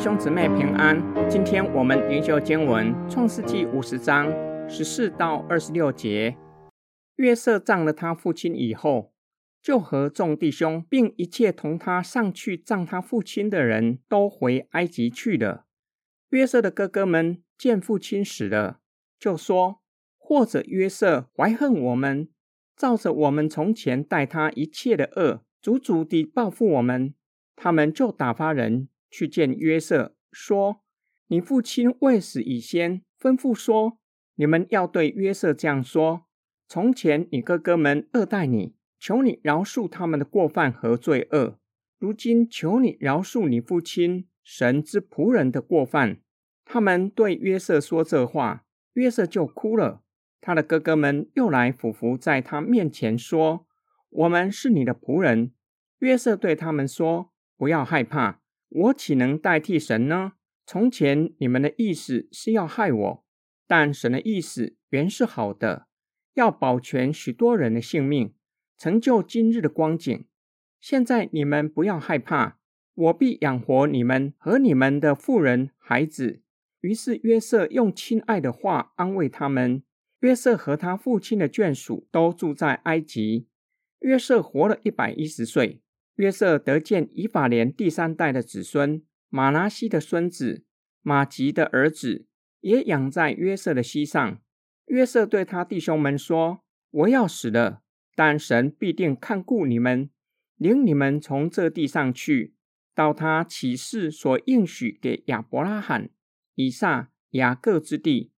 兄姊妹平安。今天我们灵修经文创世纪五十章十四到二十六节。约瑟葬了他父亲以后，就和众弟兄并一切同他上去葬他父亲的人都回埃及去了。约瑟的哥哥们见父亲死了，就说：“或者约瑟怀恨我们，照着我们从前待他一切的恶，足足地报复我们。”他们就打发人。去见约瑟，说：“你父亲未死以先，吩咐说，你们要对约瑟这样说：从前你哥哥们恶待你，求你饶恕他们的过犯和罪恶。如今求你饶恕你父亲神之仆人的过犯。”他们对约瑟说这话，约瑟就哭了。他的哥哥们又来俯伏在他面前说：“我们是你的仆人。”约瑟对他们说：“不要害怕。”我岂能代替神呢？从前你们的意思是要害我，但神的意思原是好的，要保全许多人的性命，成就今日的光景。现在你们不要害怕，我必养活你们和你们的妇人孩子。于是约瑟用亲爱的话安慰他们。约瑟和他父亲的眷属都住在埃及。约瑟活了一百一十岁。约瑟得见以法莲第三代的子孙马拿西的孙子马吉的儿子，也养在约瑟的膝上。约瑟对他弟兄们说：“我要死了，但神必定看顾你们，领你们从这地上去，到他启示所应许给亚伯拉罕、以撒、雅各之地。”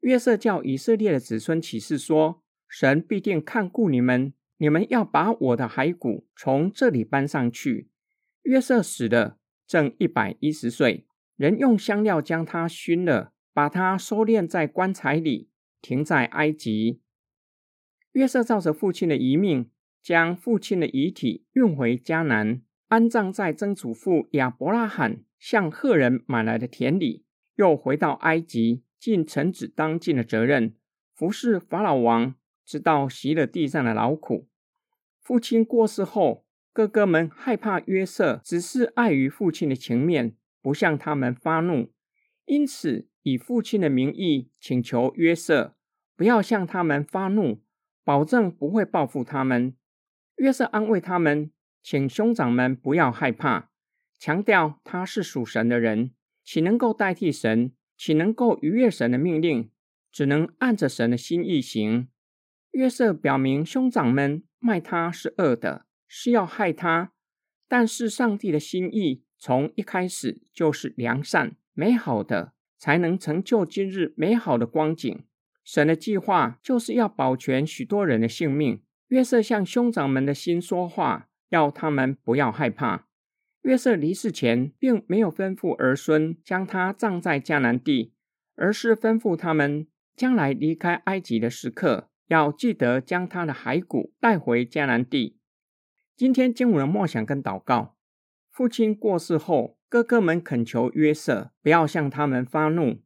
约瑟叫以色列的子孙启示说：“神必定看顾你们。”你们要把我的骸骨从这里搬上去。约瑟死了，正一百一十岁。人用香料将他熏了，把他收敛在棺材里，停在埃及。约瑟照着父亲的遗命，将父亲的遗体运回迦南，安葬在曾祖父亚伯拉罕向赫人买来的田里。又回到埃及，尽臣子当尽的责任，服侍法老王。直到习了地上的劳苦。父亲过世后，哥哥们害怕约瑟，只是碍于父亲的情面，不向他们发怒，因此以父亲的名义请求约瑟不要向他们发怒，保证不会报复他们。约瑟安慰他们，请兄长们不要害怕，强调他是属神的人，岂能够代替神？岂能够逾越神的命令？只能按着神的心意行。约瑟表明，兄长们卖他是恶的，是要害他。但是上帝的心意从一开始就是良善、美好的，才能成就今日美好的光景。神的计划就是要保全许多人的性命。约瑟向兄长们的心说话，要他们不要害怕。约瑟离世前，并没有吩咐儿孙将他葬在迦南地，而是吩咐他们将来离开埃及的时刻。要记得将他的骸骨带回迦南地。今天经文的默想跟祷告。父亲过世后，哥哥们恳求约瑟不要向他们发怒。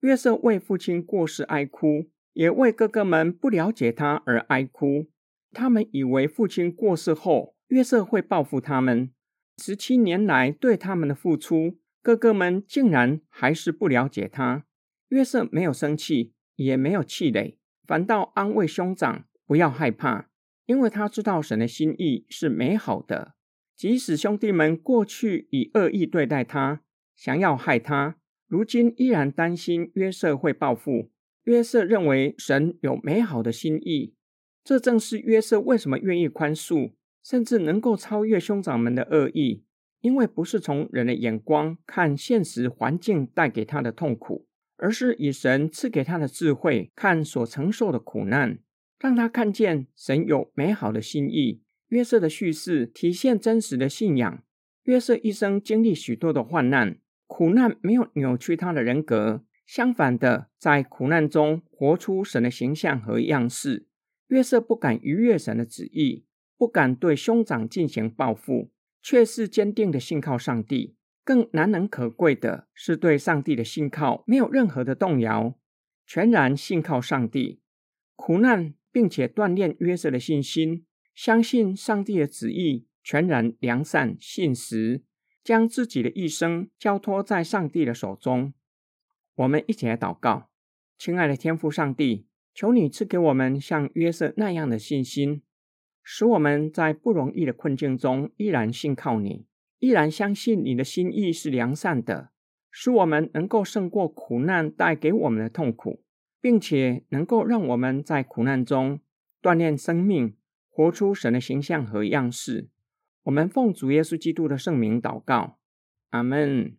约瑟为父亲过世哀哭，也为哥哥们不了解他而哀哭。他们以为父亲过世后，约瑟会报复他们。十七年来对他们的付出，哥哥们竟然还是不了解他。约瑟没有生气，也没有气馁。反倒安慰兄长不要害怕，因为他知道神的心意是美好的。即使兄弟们过去以恶意对待他，想要害他，如今依然担心约瑟会报复。约瑟认为神有美好的心意，这正是约瑟为什么愿意宽恕，甚至能够超越兄长们的恶意，因为不是从人的眼光看现实环境带给他的痛苦。而是以神赐给他的智慧看所承受的苦难，让他看见神有美好的心意。约瑟的叙事体现真实的信仰。约瑟一生经历许多的患难，苦难没有扭曲他的人格，相反的，在苦难中活出神的形象和样式。约瑟不敢逾越神的旨意，不敢对兄长进行报复，却是坚定的信靠上帝。更难能可贵的是，对上帝的信靠没有任何的动摇，全然信靠上帝。苦难，并且锻炼约瑟的信心，相信上帝的旨意全然良善信实。将自己的一生交托在上帝的手中。我们一起来祷告，亲爱的天父上帝，求你赐给我们像约瑟那样的信心，使我们在不容易的困境中依然信靠你，依然相信你的心意是良善的，使我们能够胜过苦难带给我们的痛苦，并且能够让我们在苦难中锻炼生命，活出神的形象和样式。我们奉主耶稣基督的圣名祷告，阿门。